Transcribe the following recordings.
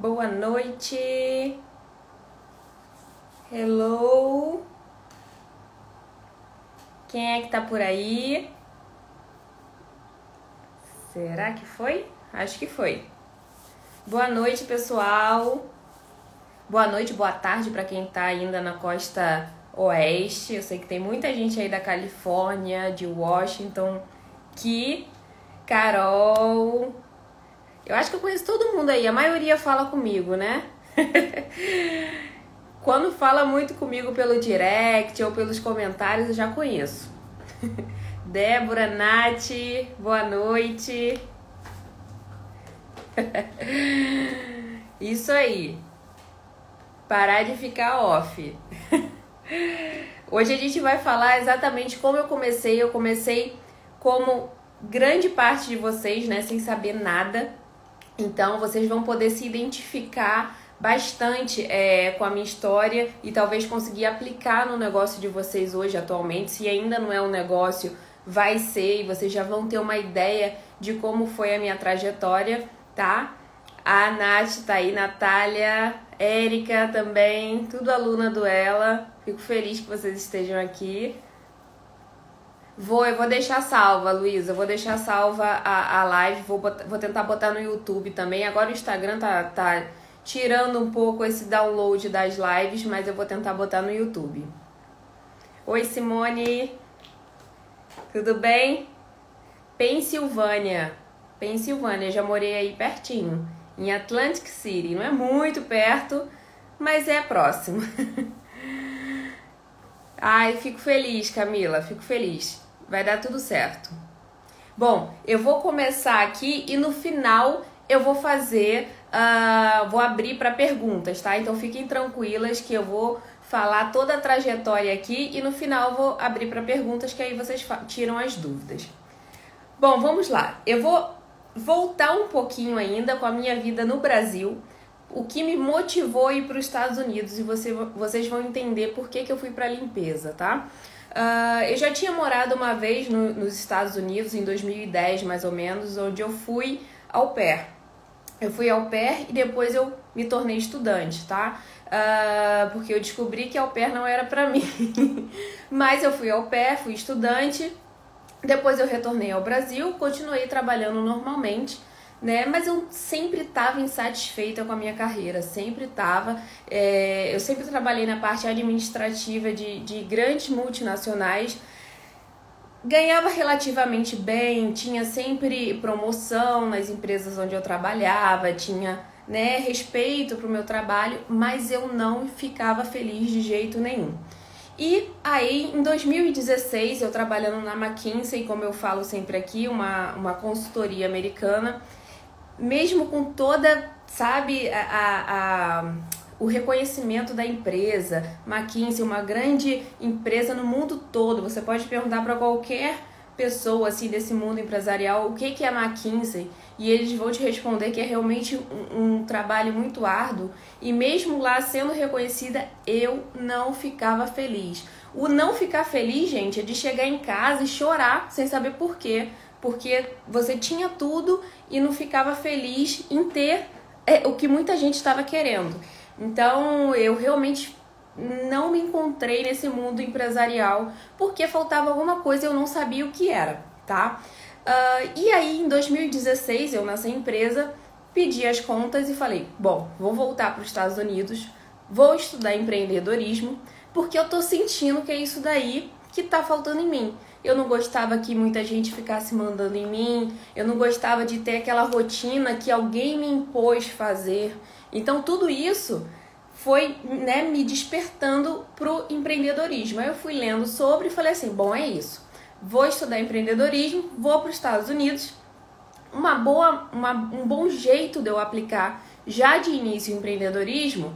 Boa noite. Hello. Quem é que tá por aí? Será que foi? Acho que foi. Boa noite, pessoal. Boa noite, boa tarde para quem tá ainda na costa oeste. Eu sei que tem muita gente aí da Califórnia, de Washington, que Carol. Eu acho que eu conheço todo mundo aí. A maioria fala comigo, né? Quando fala muito comigo pelo direct ou pelos comentários, eu já conheço. Débora, Nath, boa noite. Isso aí. Parar de ficar off. Hoje a gente vai falar exatamente como eu comecei. Eu comecei como grande parte de vocês, né, sem saber nada. Então vocês vão poder se identificar bastante é, com a minha história e talvez conseguir aplicar no negócio de vocês hoje atualmente. Se ainda não é um negócio, vai ser e vocês já vão ter uma ideia de como foi a minha trajetória, tá? A Nath tá aí, Natália, Érica também, tudo aluna do Ela. Fico feliz que vocês estejam aqui. Vou, eu vou deixar salva, Luísa. Vou deixar salva a, a live. Vou, botar, vou tentar botar no YouTube também. Agora o Instagram tá, tá tirando um pouco esse download das lives, mas eu vou tentar botar no YouTube. Oi, Simone. Tudo bem? Pensilvânia. Pensilvânia, já morei aí pertinho, em Atlantic City. Não é muito perto, mas é próximo. Ai, fico feliz, Camila, fico feliz. Vai dar tudo certo. Bom, eu vou começar aqui e no final eu vou fazer uh, vou abrir para perguntas, tá? Então fiquem tranquilas que eu vou falar toda a trajetória aqui e no final vou abrir para perguntas que aí vocês tiram as dúvidas. Bom, vamos lá. Eu vou voltar um pouquinho ainda com a minha vida no Brasil, o que me motivou a ir para os Estados Unidos e você, vocês vão entender por que, que eu fui para limpeza, tá? Uh, eu já tinha morado uma vez no, nos Estados Unidos, em 2010 mais ou menos, onde eu fui ao pé. Eu fui ao pair e depois eu me tornei estudante, tá? Uh, porque eu descobri que ao pair não era para mim. Mas eu fui ao pair, fui estudante, depois eu retornei ao Brasil, continuei trabalhando normalmente, né? Mas eu sempre estava insatisfeita com a minha carreira, sempre estava. É, eu sempre trabalhei na parte administrativa de, de grandes multinacionais ganhava relativamente bem, tinha sempre promoção nas empresas onde eu trabalhava, tinha né, respeito para o meu trabalho, mas eu não ficava feliz de jeito nenhum. E aí, em 2016, eu trabalhando na McKinsey, como eu falo sempre aqui, uma, uma consultoria americana, mesmo com toda, sabe, a, a o reconhecimento da empresa. McKinsey, uma grande empresa no mundo todo. Você pode perguntar para qualquer pessoa assim desse mundo empresarial o que, que é McKinsey e eles vão te responder que é realmente um, um trabalho muito árduo. E mesmo lá sendo reconhecida, eu não ficava feliz. O não ficar feliz, gente, é de chegar em casa e chorar sem saber por quê. Porque você tinha tudo e não ficava feliz em ter é, o que muita gente estava querendo. Então eu realmente não me encontrei nesse mundo empresarial porque faltava alguma coisa e eu não sabia o que era, tá? Uh, e aí em 2016 eu nasci empresa, pedi as contas e falei: bom, vou voltar para os Estados Unidos, vou estudar empreendedorismo porque eu tô sentindo que é isso daí que tá faltando em mim. Eu não gostava que muita gente ficasse mandando em mim, eu não gostava de ter aquela rotina que alguém me impôs fazer. Então tudo isso foi né, me despertando pro empreendedorismo. Aí eu fui lendo sobre e falei assim, bom, é isso. Vou estudar empreendedorismo, vou para os Estados Unidos. Uma boa, uma, um bom jeito de eu aplicar já de início empreendedorismo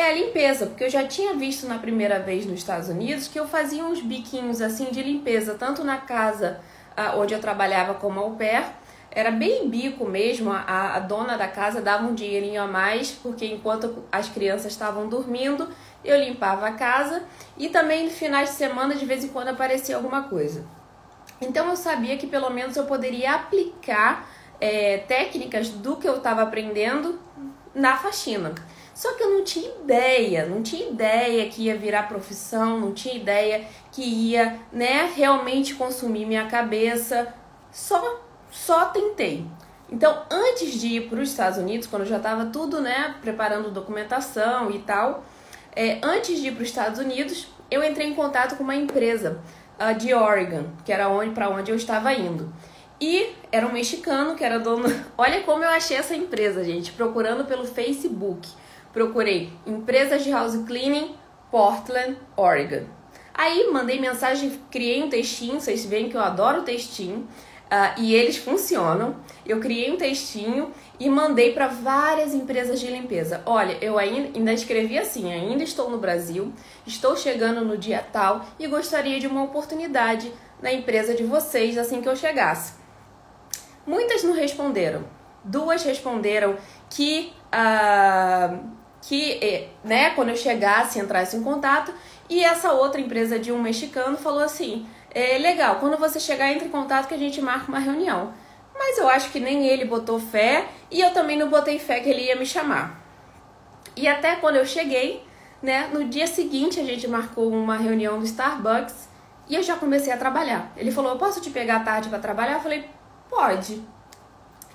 é a limpeza, porque eu já tinha visto na primeira vez nos Estados Unidos que eu fazia uns biquinhos assim de limpeza, tanto na casa ah, onde eu trabalhava como au pair, era bem bico mesmo, a, a dona da casa dava um dinheirinho a mais, porque enquanto as crianças estavam dormindo, eu limpava a casa e também no finais de semana de vez em quando aparecia alguma coisa. Então eu sabia que pelo menos eu poderia aplicar é, técnicas do que eu estava aprendendo na faxina. Só que eu não tinha ideia, não tinha ideia que ia virar profissão, não tinha ideia que ia, né, realmente consumir minha cabeça. Só só tentei. Então, antes de ir para os Estados Unidos, quando eu já estava tudo, né, preparando documentação e tal, é, antes de ir para os Estados Unidos, eu entrei em contato com uma empresa uh, de Oregon, que era onde para onde eu estava indo. E era um mexicano que era dono. Olha como eu achei essa empresa, gente, procurando pelo Facebook. Procurei empresas de house cleaning, Portland, Oregon. Aí mandei mensagem, criei um textinho, vocês veem que eu adoro textinho. Uh, e eles funcionam. Eu criei um textinho e mandei para várias empresas de limpeza. Olha, eu ainda, ainda escrevi assim: ainda estou no Brasil, estou chegando no dia tal e gostaria de uma oportunidade na empresa de vocês assim que eu chegasse. Muitas não responderam. Duas responderam que, uh, que eh, né, quando eu chegasse, entrasse em contato. E essa outra empresa de um mexicano falou assim: é legal, quando você chegar, entre em contato que a gente marca uma reunião. Mas eu acho que nem ele botou fé e eu também não botei fé que ele ia me chamar. E até quando eu cheguei, né, no dia seguinte a gente marcou uma reunião no Starbucks e eu já comecei a trabalhar. Ele falou: "Posso te pegar à tarde para trabalhar?" Eu falei: "Pode".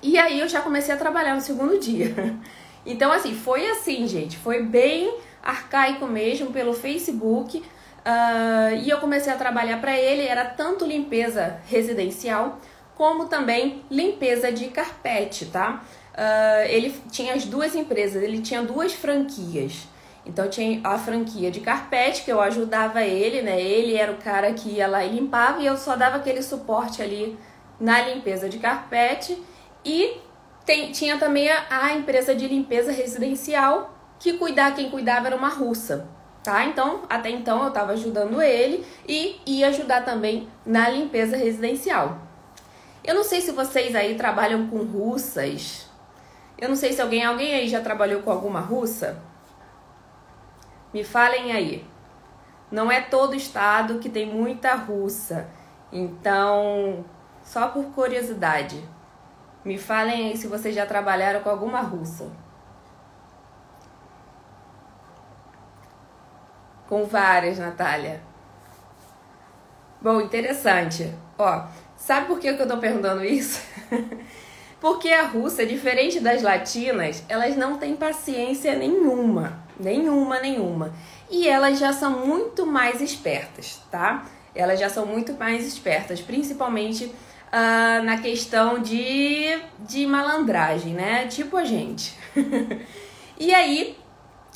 E aí eu já comecei a trabalhar no segundo dia. Então assim, foi assim, gente, foi bem arcaico mesmo pelo Facebook. Uh, e eu comecei a trabalhar para ele, era tanto limpeza residencial como também limpeza de carpete, tá? Uh, ele tinha as duas empresas, ele tinha duas franquias. Então tinha a franquia de carpete que eu ajudava ele, né? Ele era o cara que ia lá e limpava e eu só dava aquele suporte ali na limpeza de carpete. E tem, tinha também a, a empresa de limpeza residencial que cuidar quem cuidava era uma russa tá? Então, até então eu estava ajudando ele e ia ajudar também na limpeza residencial. Eu não sei se vocês aí trabalham com russas. Eu não sei se alguém, alguém aí já trabalhou com alguma russa. Me falem aí. Não é todo estado que tem muita russa. Então, só por curiosidade, me falem aí se vocês já trabalharam com alguma russa. Com várias, Natália. Bom, interessante. Ó, sabe por que eu tô perguntando isso? Porque a russa, diferente das latinas, elas não têm paciência nenhuma. Nenhuma, nenhuma. E elas já são muito mais espertas, tá? Elas já são muito mais espertas, principalmente uh, na questão de, de malandragem, né? Tipo a gente. e aí,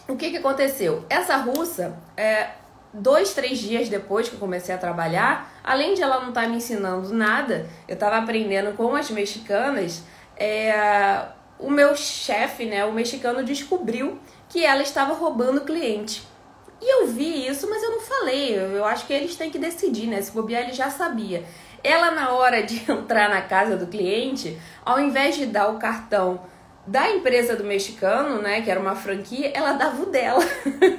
o que, que aconteceu? Essa russa, é, dois, três dias depois que eu comecei a trabalhar, além de ela não estar tá me ensinando nada, eu estava aprendendo com as mexicanas, é, o meu chefe, né, o mexicano, descobriu que ela estava roubando cliente. E eu vi isso, mas eu não falei. Eu, acho que eles têm que decidir, né? Se bobear, ele já sabia. Ela, na hora de entrar na casa do cliente, ao invés de dar o cartão da empresa do mexicano, né, que era uma franquia, ela dava o dela.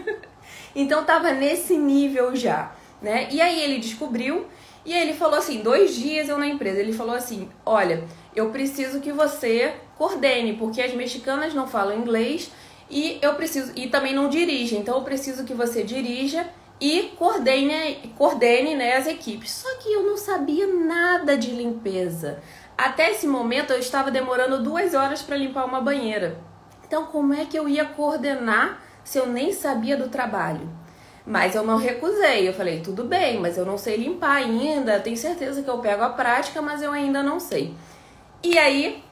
então tava nesse nível já, né? E aí ele descobriu e ele falou assim, dois dias eu na empresa, ele falou assim, olha, eu preciso que você coordene, porque as mexicanas não falam inglês e eu preciso e também não dirigem, então eu preciso que você dirija e coordene, coordene né, as equipes. Só que eu não sabia nada de limpeza. Até esse momento eu estava demorando duas horas para limpar uma banheira. Então, como é que eu ia coordenar se eu nem sabia do trabalho? Mas eu não recusei. Eu falei, tudo bem, mas eu não sei limpar ainda. Tenho certeza que eu pego a prática, mas eu ainda não sei. E aí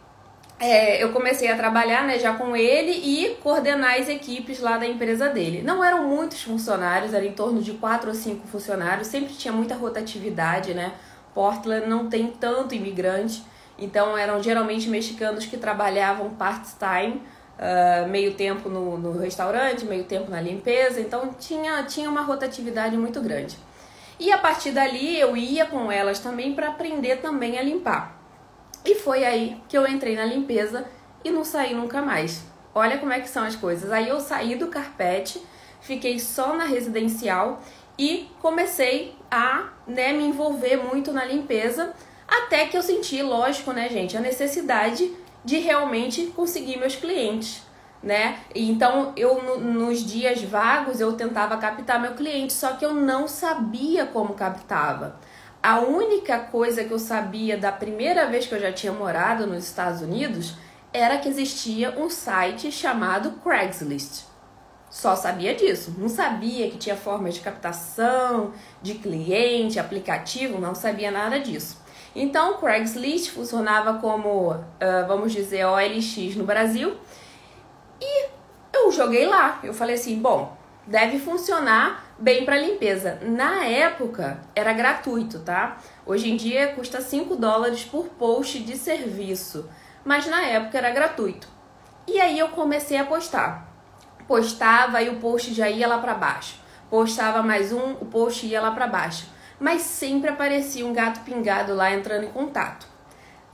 é, eu comecei a trabalhar né, já com ele e coordenar as equipes lá da empresa dele. Não eram muitos funcionários, era em torno de quatro ou cinco funcionários, sempre tinha muita rotatividade, né? Portland não tem tanto imigrante. Então eram geralmente mexicanos que trabalhavam part-time, uh, meio tempo no, no restaurante, meio tempo na limpeza. Então tinha, tinha uma rotatividade muito grande. E a partir dali eu ia com elas também para aprender também a limpar. E foi aí que eu entrei na limpeza e não saí nunca mais. Olha como é que são as coisas. Aí eu saí do carpete, fiquei só na residencial e comecei a né, me envolver muito na limpeza até que eu senti, lógico, né, gente, a necessidade de realmente conseguir meus clientes. né? Então eu no, nos dias vagos eu tentava captar meu cliente, só que eu não sabia como captava. A única coisa que eu sabia da primeira vez que eu já tinha morado nos Estados Unidos era que existia um site chamado Craigslist. Só sabia disso, não sabia que tinha formas de captação, de cliente, aplicativo, não sabia nada disso. Então, o Craigslist funcionava como, uh, vamos dizer, OLX no Brasil. E eu joguei lá. Eu falei assim: bom, deve funcionar bem para limpeza. Na época era gratuito, tá? Hoje em dia custa 5 dólares por post de serviço, mas na época era gratuito. E aí eu comecei a postar. Postava e o post já ia lá para baixo. Postava mais um, o post ia lá para baixo. Mas sempre aparecia um gato pingado lá entrando em contato.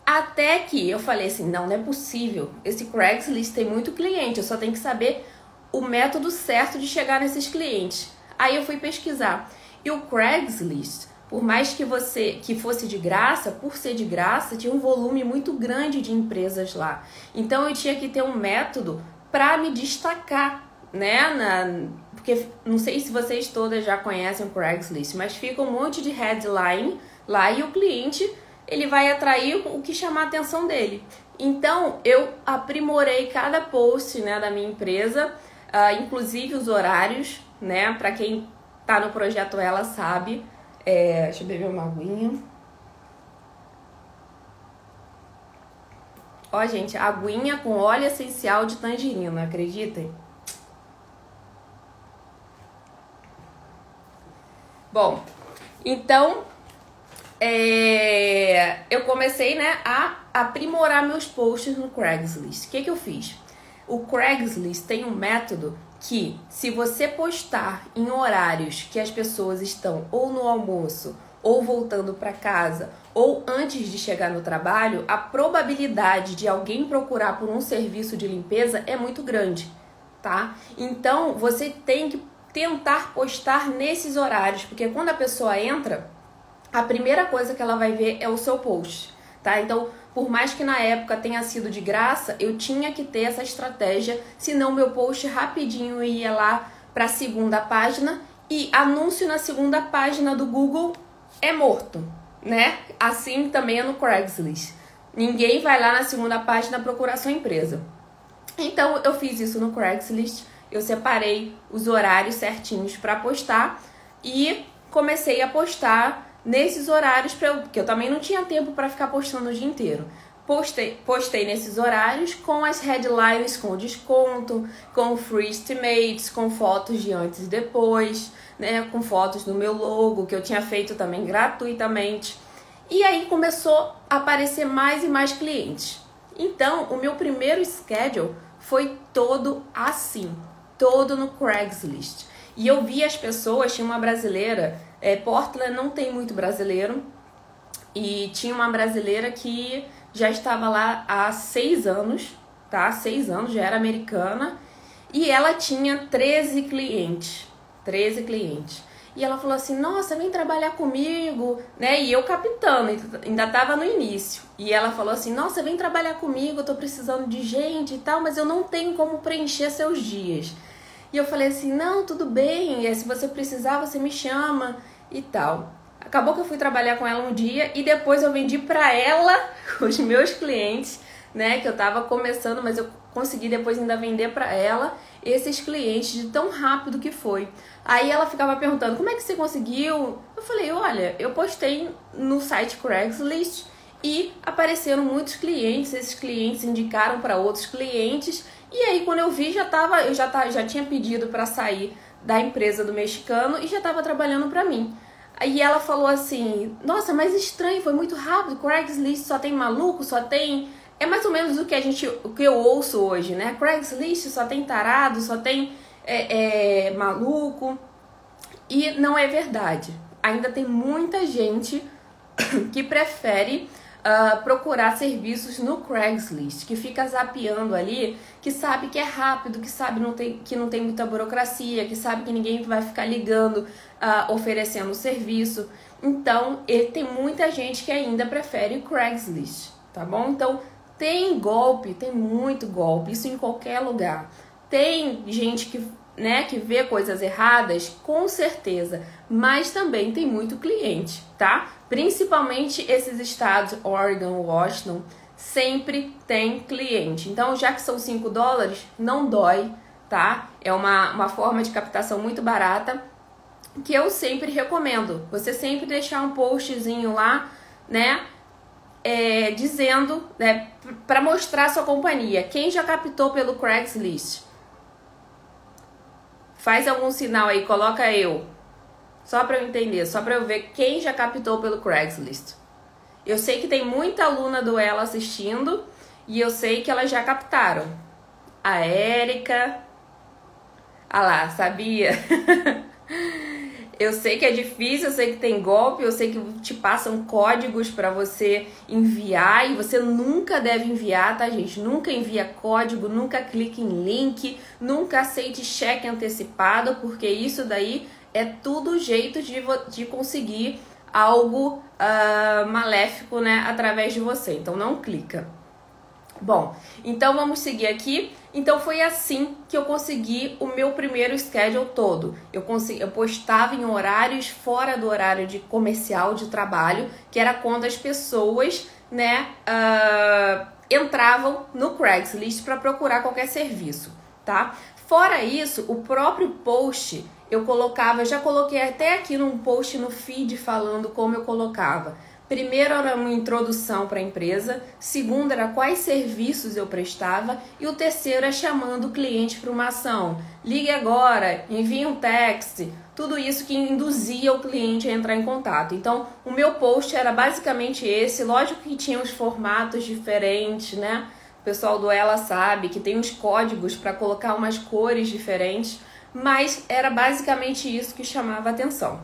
Até que eu falei assim: não, não é possível. Esse Craigslist tem muito cliente, eu só tenho que saber o método certo de chegar nesses clientes. Aí eu fui pesquisar. E o Craigslist, por mais que você que fosse de graça, por ser de graça, tinha um volume muito grande de empresas lá. Então eu tinha que ter um método para me destacar, né? Na, porque não sei se vocês todas já conhecem o Craigslist, mas fica um monte de headline lá e o cliente ele vai atrair o que chamar a atenção dele. Então eu aprimorei cada post né, da minha empresa, uh, inclusive os horários, né? Para quem tá no projeto ela sabe. É, deixa eu beber uma aguinha. Ó, gente, aguinha com óleo essencial de tangerina, acreditem? Bom, então é, eu comecei né, a aprimorar meus posts no Craigslist. O que, que eu fiz? O Craigslist tem um método que, se você postar em horários que as pessoas estão ou no almoço, ou voltando para casa, ou antes de chegar no trabalho, a probabilidade de alguém procurar por um serviço de limpeza é muito grande, tá? Então você tem que tentar postar nesses horários, porque quando a pessoa entra, a primeira coisa que ela vai ver é o seu post, tá? Então, por mais que na época tenha sido de graça, eu tinha que ter essa estratégia, senão meu post rapidinho ia lá para a segunda página e anúncio na segunda página do Google é morto, né? Assim também é no Craigslist. Ninguém vai lá na segunda página procurar sua empresa. Então eu fiz isso no Craigslist, eu separei os horários certinhos para postar e comecei a postar nesses horários, pra eu, porque eu também não tinha tempo para ficar postando o dia inteiro. Postei, postei nesses horários com as headlines com desconto, com free estimates, com fotos de antes e depois, né, com fotos do meu logo que eu tinha feito também gratuitamente. E aí começou a aparecer mais e mais clientes. Então, o meu primeiro schedule foi todo assim, todo no Craigslist. E eu vi as pessoas, tinha uma brasileira é, Portland não tem muito brasileiro. E tinha uma brasileira que já estava lá há seis anos, tá? Seis anos, já era americana. E ela tinha 13 clientes. 13 clientes. E ela falou assim: Nossa, vem trabalhar comigo, né? E eu capitando, ainda tava no início. E ela falou assim: Nossa, vem trabalhar comigo, eu tô precisando de gente e tal, mas eu não tenho como preencher seus dias. E eu falei assim: Não, tudo bem, se você precisar, você me chama e tal. Acabou que eu fui trabalhar com ela um dia e depois eu vendi para ela, os meus clientes, né, que eu tava começando, mas eu consegui depois ainda vender para ela esses clientes de tão rápido que foi. Aí ela ficava perguntando: "Como é que você conseguiu?" Eu falei: "Olha, eu postei no site Craigslist e apareceram muitos clientes, esses clientes indicaram para outros clientes, e aí quando eu vi já tava, eu já, já tinha pedido para sair da empresa do mexicano e já estava trabalhando para mim. Aí ela falou assim: Nossa, mas estranho, foi muito rápido. Craigslist só tem maluco, só tem. É mais ou menos o que a gente, o que eu ouço hoje, né? Craigslist só tem tarado, só tem é, é, maluco. E não é verdade. Ainda tem muita gente que prefere uh, procurar serviços no Craigslist, que fica zapeando ali, que sabe que é rápido, que sabe não tem, que não tem muita burocracia, que sabe que ninguém vai ficar ligando, uh, oferecendo serviço. Então, ele tem muita gente que ainda prefere o Craigslist, tá bom? Então, Tem golpe, tem muito golpe, isso em qualquer lugar. Tem gente que, né, que vê coisas erradas, com certeza, mas também tem muito cliente, tá? Principalmente esses estados, Oregon, Washington, sempre tem cliente. Então, já que são 5 dólares, não dói, tá? É uma, uma forma de captação muito barata que eu sempre recomendo. Você sempre deixar um postzinho lá, né? É, dizendo, né, para mostrar sua companhia. Quem já captou pelo Craigslist? Faz algum sinal aí, coloca eu. Só para eu entender, só para eu ver quem já captou pelo Craigslist. Eu sei que tem muita aluna do Ela assistindo e eu sei que elas já captaram. A Érica. Ah lá, sabia? Eu sei que é difícil, eu sei que tem golpe, eu sei que te passam códigos para você enviar e você nunca deve enviar, tá, gente? Nunca envia código, nunca clique em link, nunca aceite cheque antecipado, porque isso daí é tudo jeito de, de conseguir algo uh, maléfico, né, através de você. Então não clica. Bom, então vamos seguir aqui. Então foi assim que eu consegui o meu primeiro schedule todo. Eu, consegui, eu postava em horários fora do horário de comercial de trabalho, que era quando as pessoas, né, uh, entravam no Craigslist para procurar qualquer serviço, tá? Fora isso, o próprio post eu colocava, eu já coloquei até aqui num post no feed falando como eu colocava Primeiro era uma introdução para a empresa, segundo era quais serviços eu prestava e o terceiro é chamando o cliente para uma ação. Ligue agora, envie um text, tudo isso que induzia o cliente a entrar em contato. Então, o meu post era basicamente esse, lógico que tinha os formatos diferentes, né? O pessoal do Ela sabe que tem uns códigos para colocar umas cores diferentes, mas era basicamente isso que chamava atenção.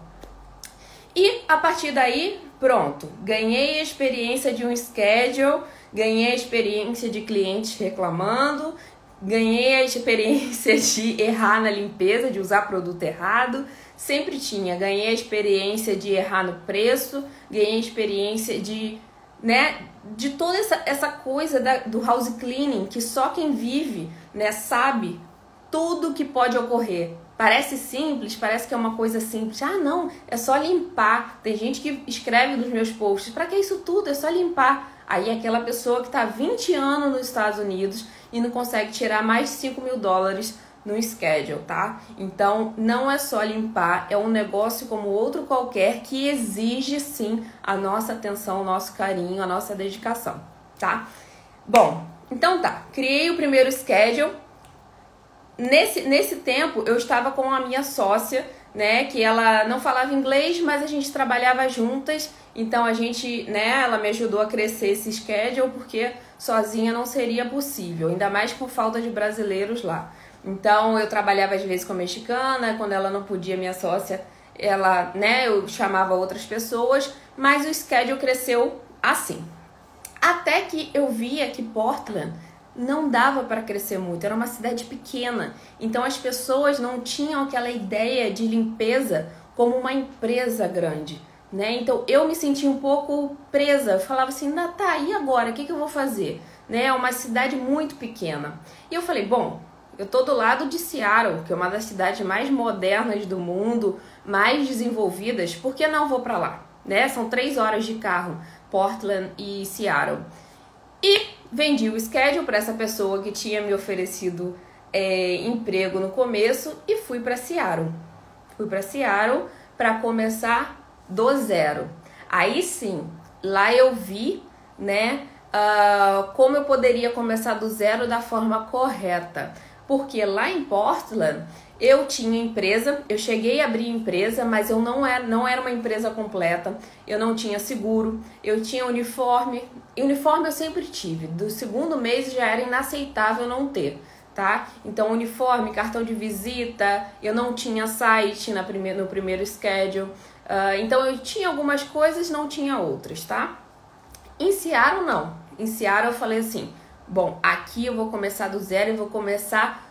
E a partir daí, Pronto, ganhei a experiência de um schedule, ganhei a experiência de clientes reclamando, ganhei a experiência de errar na limpeza, de usar produto errado, sempre tinha. Ganhei a experiência de errar no preço, ganhei a experiência de, né, de toda essa, essa coisa da, do house cleaning que só quem vive, né, sabe tudo que pode ocorrer. Parece simples, parece que é uma coisa simples. Ah, não, é só limpar. Tem gente que escreve nos meus posts: para que isso tudo? É só limpar. Aí aquela pessoa que está 20 anos nos Estados Unidos e não consegue tirar mais de 5 mil dólares no schedule, tá? Então não é só limpar, é um negócio como outro qualquer que exige sim a nossa atenção, o nosso carinho, a nossa dedicação, tá? Bom, então tá, criei o primeiro schedule nesse, nesse tempo eu estava com a minha sócia, né, que ela não falava inglês, mas a gente trabalhava juntas, então a gente, né, ela me ajudou a crescer esse schedule porque sozinha não seria possível, ainda mais com falta de brasileiros lá. Então eu trabalhava às vezes com a mexicana, quando ela não podia, minha sócia, ela, né, eu chamava outras pessoas, mas o schedule cresceu assim. Até que eu via que Portland não dava para crescer muito, era uma cidade pequena. Então as pessoas não tinham aquela ideia de limpeza como uma empresa grande, né? Então eu me sentia um pouco presa, falava assim, tá, e agora? O que, que eu vou fazer? Né? É uma cidade muito pequena. E eu falei, bom, eu tô do lado de Seattle, que é uma das cidades mais modernas do mundo, mais desenvolvidas, por que não vou para lá? Né? São três horas de carro, Portland e Seattle. E vendi o schedule para essa pessoa que tinha me oferecido é, emprego no começo e fui para Seattle. Fui para Seattle para começar do zero. Aí sim, lá eu vi, né, uh, como eu poderia começar do zero da forma correta. Porque lá em Portland eu tinha empresa, eu cheguei a abrir empresa, mas eu não era, não era uma empresa completa. Eu não tinha seguro, eu tinha uniforme. E uniforme eu sempre tive. Do segundo mês já era inaceitável não ter, tá? Então, uniforme, cartão de visita, eu não tinha site na primeira, no primeiro schedule. Uh, então, eu tinha algumas coisas, não tinha outras, tá? Em Seattle, não. Em eu falei assim: bom, aqui eu vou começar do zero e vou começar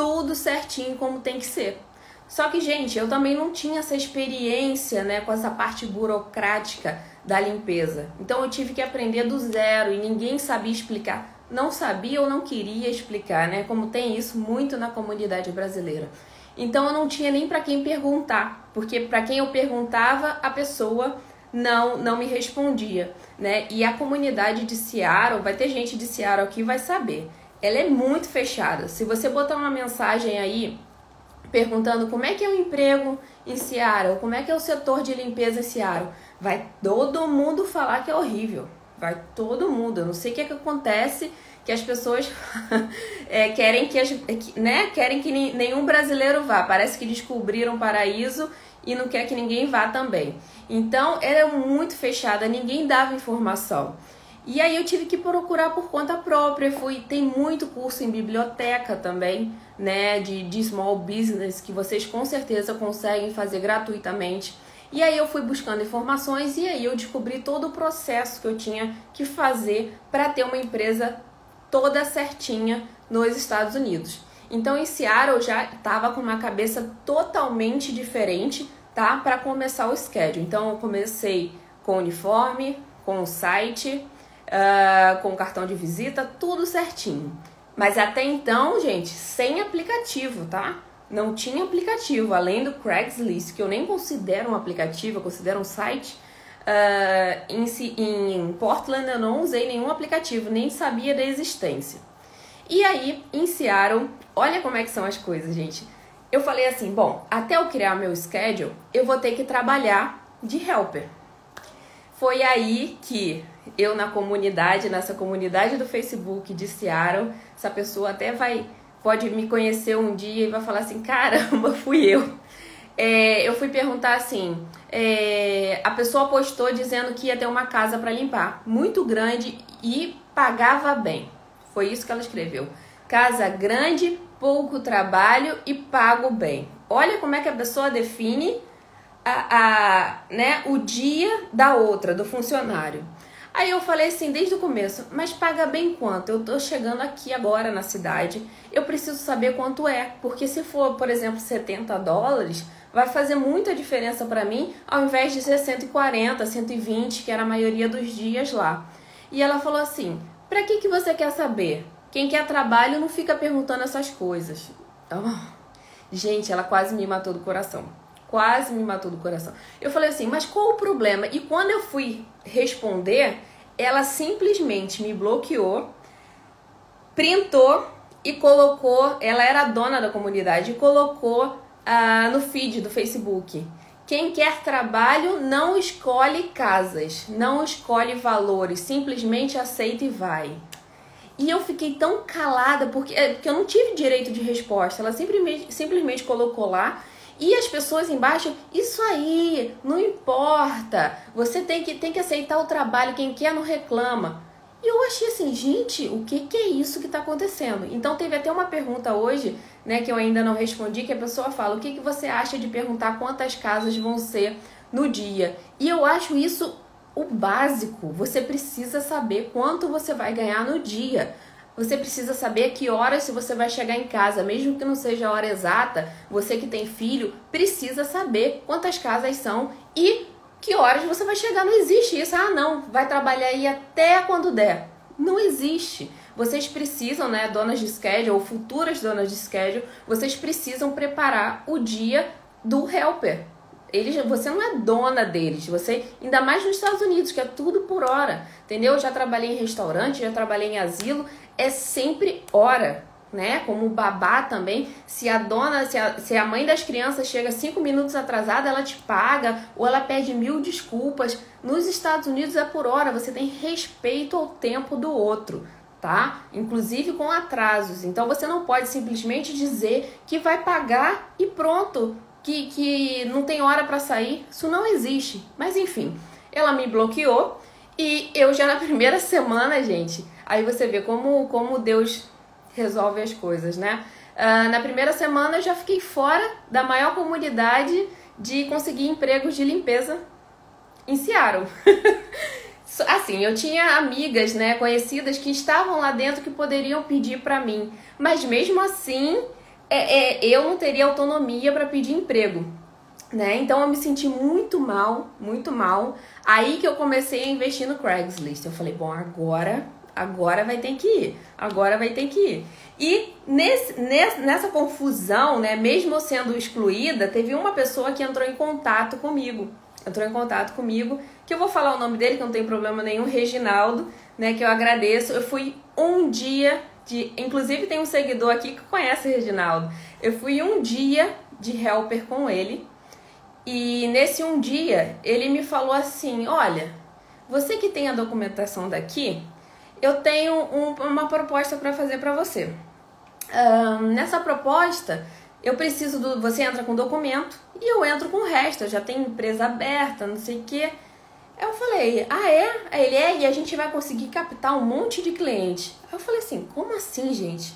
tudo certinho como tem que ser. Só que, gente, eu também não tinha essa experiência, né, com essa parte burocrática da limpeza. Então eu tive que aprender do zero e ninguém sabia explicar. Não sabia ou não queria explicar, né? Como tem isso muito na comunidade brasileira. Então eu não tinha nem para quem perguntar, porque para quem eu perguntava, a pessoa não não me respondia, né? E a comunidade de Seattle, vai ter gente de Seattle aqui vai saber. Ela é muito fechada. Se você botar uma mensagem aí perguntando como é que é o emprego em Seattle, como é que é o setor de limpeza em Seattle, vai todo mundo falar que é horrível. Vai todo mundo. Eu não sei o que, é que acontece que as pessoas é, querem que as, né, querem que nenhum brasileiro vá. Parece que descobriram paraíso e não quer que ninguém vá também. Então, era muito fechada, ninguém dava informação. E aí eu tive que procurar por conta própria. Fui, tem muito curso em biblioteca também, né, de, de small business que vocês com certeza conseguem fazer gratuitamente. E aí eu fui buscando informações e aí eu descobri todo o processo que eu tinha que fazer para ter uma empresa toda certinha nos Estados Unidos. Então em Seattle eu já estava com uma cabeça totalmente diferente, tá? Para começar o schedule. Então eu comecei com uniforme, com o site, uh, com cartão de visita, tudo certinho. Mas até então, gente, sem aplicativo, tá? Não tinha aplicativo, além do Craigslist, que eu nem considero um aplicativo, eu considero um site. Uh, em, em Portland eu não usei nenhum aplicativo, nem sabia da existência. E aí, em Seattle, olha como é que são as coisas, gente. Eu falei assim, bom, até eu criar meu schedule, eu vou ter que trabalhar de helper. Foi aí que eu na comunidade, nessa comunidade do Facebook de Seattle, essa pessoa até vai pode me conhecer um dia e vai falar assim, caramba, fui eu. É, eu fui perguntar assim, é, a pessoa postou dizendo que ia ter uma casa para limpar, muito grande e pagava bem. Foi isso que ela escreveu. Casa grande, pouco trabalho e pago bem. Olha como é que a pessoa define a, a, né, o dia da outra, do funcionário. Aí eu falei assim, desde o começo, mas paga bem quanto? Eu tô chegando aqui agora na cidade, eu preciso saber quanto é, porque se for, por exemplo, 70 dólares, vai fazer muita diferença para mim, ao invés de ser 140, 120, que era a maioria dos dias lá. E ela falou assim: "Para que que você quer saber? Quem quer trabalho não fica perguntando essas coisas". Oh, gente, ela quase me matou do coração quase me matou do coração. Eu falei assim, mas qual o problema? E quando eu fui responder, ela simplesmente me bloqueou, printou e colocou. Ela era a dona da comunidade e colocou uh, no feed do Facebook. Quem quer trabalho não escolhe casas, não escolhe valores, simplesmente aceita e vai. E eu fiquei tão calada porque, é, porque eu não tive direito de resposta. Ela simplesmente, simplesmente colocou lá e as pessoas embaixo, isso aí, não importa. Você tem que, tem que aceitar o trabalho, quem quer não reclama. E eu achei assim, gente, o que, que é isso que está acontecendo? Então teve até uma pergunta hoje, né, que eu ainda não respondi, que a pessoa fala, o que, que você acha de perguntar quantas casas vão ser no dia? E eu acho isso o básico. Você precisa saber quanto você vai ganhar no dia. Você precisa saber que horas você vai chegar em casa, mesmo que não seja a hora exata. Você que tem filho precisa saber quantas casas são e que horas você vai chegar. Não existe isso. Ah, não, vai trabalhar aí até quando der. Não existe. Vocês precisam, né, donas de schedule ou futuras donas de schedule, vocês precisam preparar o dia do helper. Eles, você não é dona deles, você ainda mais nos Estados Unidos, que é tudo por hora, entendeu? Eu já trabalhei em restaurante, já trabalhei em asilo, é sempre hora, né? Como babá também. Se a dona, se a, se a mãe das crianças chega cinco minutos atrasada, ela te paga ou ela pede mil desculpas. Nos Estados Unidos é por hora, você tem respeito ao tempo do outro, tá? Inclusive com atrasos. Então você não pode simplesmente dizer que vai pagar e pronto, que, que não tem hora para sair. Isso não existe. Mas enfim, ela me bloqueou e eu já na primeira semana, gente, Aí você vê como, como Deus resolve as coisas, né? Uh, na primeira semana eu já fiquei fora da maior comunidade de conseguir empregos de limpeza em Seattle. assim, eu tinha amigas, né, conhecidas que estavam lá dentro que poderiam pedir para mim, mas mesmo assim é, é, eu não teria autonomia para pedir emprego. Né? Então eu me senti muito mal, muito mal. Aí que eu comecei a investir no Craigslist. Eu falei, bom, agora, agora vai ter que ir. Agora vai ter que ir. E nesse, nessa confusão, né, mesmo eu sendo excluída, teve uma pessoa que entrou em contato comigo. Entrou em contato comigo, que eu vou falar o nome dele, que não tem problema nenhum, Reginaldo, né, que eu agradeço. Eu fui um dia Inclusive tem um seguidor aqui que conhece o Reginaldo. Eu fui um dia de helper com ele. E nesse um dia, ele me falou assim: Olha, você que tem a documentação daqui, eu tenho um, uma proposta para fazer para você nessa proposta, eu preciso do. Você entra com documento e eu entro com o resto. Eu já tenho empresa aberta, não sei o quê. Eu falei, ah é? Aí ele é, e a gente vai conseguir captar um monte de cliente. Eu falei assim, como assim, gente?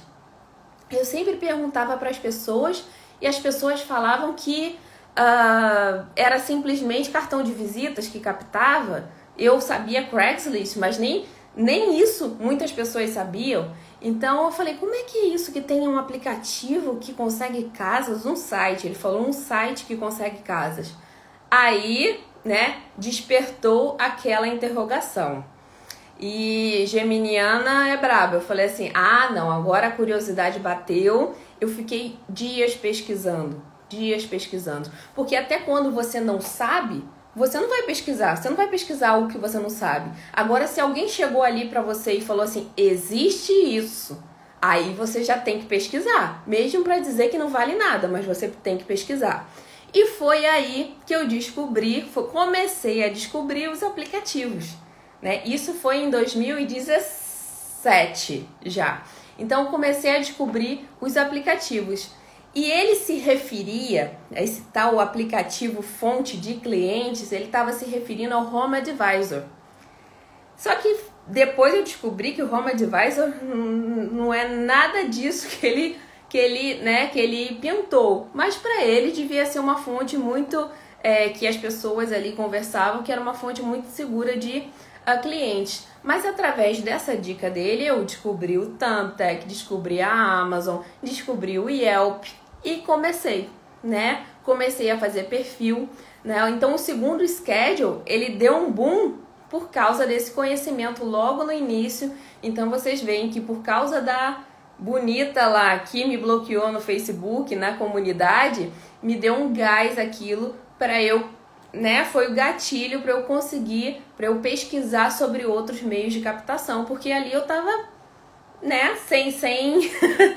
Eu sempre perguntava para as pessoas e as pessoas falavam que uh, era simplesmente cartão de visitas que captava. Eu sabia Craigslist, mas nem, nem isso muitas pessoas sabiam. Então eu falei, como é que é isso que tem um aplicativo que consegue casas, um site? Ele falou um site que consegue casas. Aí, né, despertou aquela interrogação. E Geminiana é braba. Eu falei assim: "Ah, não, agora a curiosidade bateu". Eu fiquei dias pesquisando, dias pesquisando, porque até quando você não sabe, você não vai pesquisar, você não vai pesquisar o que você não sabe. Agora, se alguém chegou ali para você e falou assim, existe isso, aí você já tem que pesquisar, mesmo para dizer que não vale nada, mas você tem que pesquisar. E foi aí que eu descobri, foi, comecei a descobrir os aplicativos. Né? Isso foi em 2017 já. Então comecei a descobrir os aplicativos. E ele se referia, esse tal aplicativo fonte de clientes, ele estava se referindo ao Home Advisor. Só que depois eu descobri que o Home Advisor não é nada disso que ele, que ele, né, que ele pintou. Mas para ele devia ser uma fonte muito é, que as pessoas ali conversavam, que era uma fonte muito segura de uh, clientes. Mas através dessa dica dele, eu descobri o Thumbtack, descobri a Amazon, descobri o Yelp, e comecei, né? Comecei a fazer perfil, né? Então o segundo schedule, ele deu um boom por causa desse conhecimento logo no início. Então vocês veem que por causa da bonita lá que me bloqueou no Facebook, na comunidade, me deu um gás aquilo para eu, né, foi o gatilho para eu conseguir, para eu pesquisar sobre outros meios de captação, porque ali eu tava né, sem sem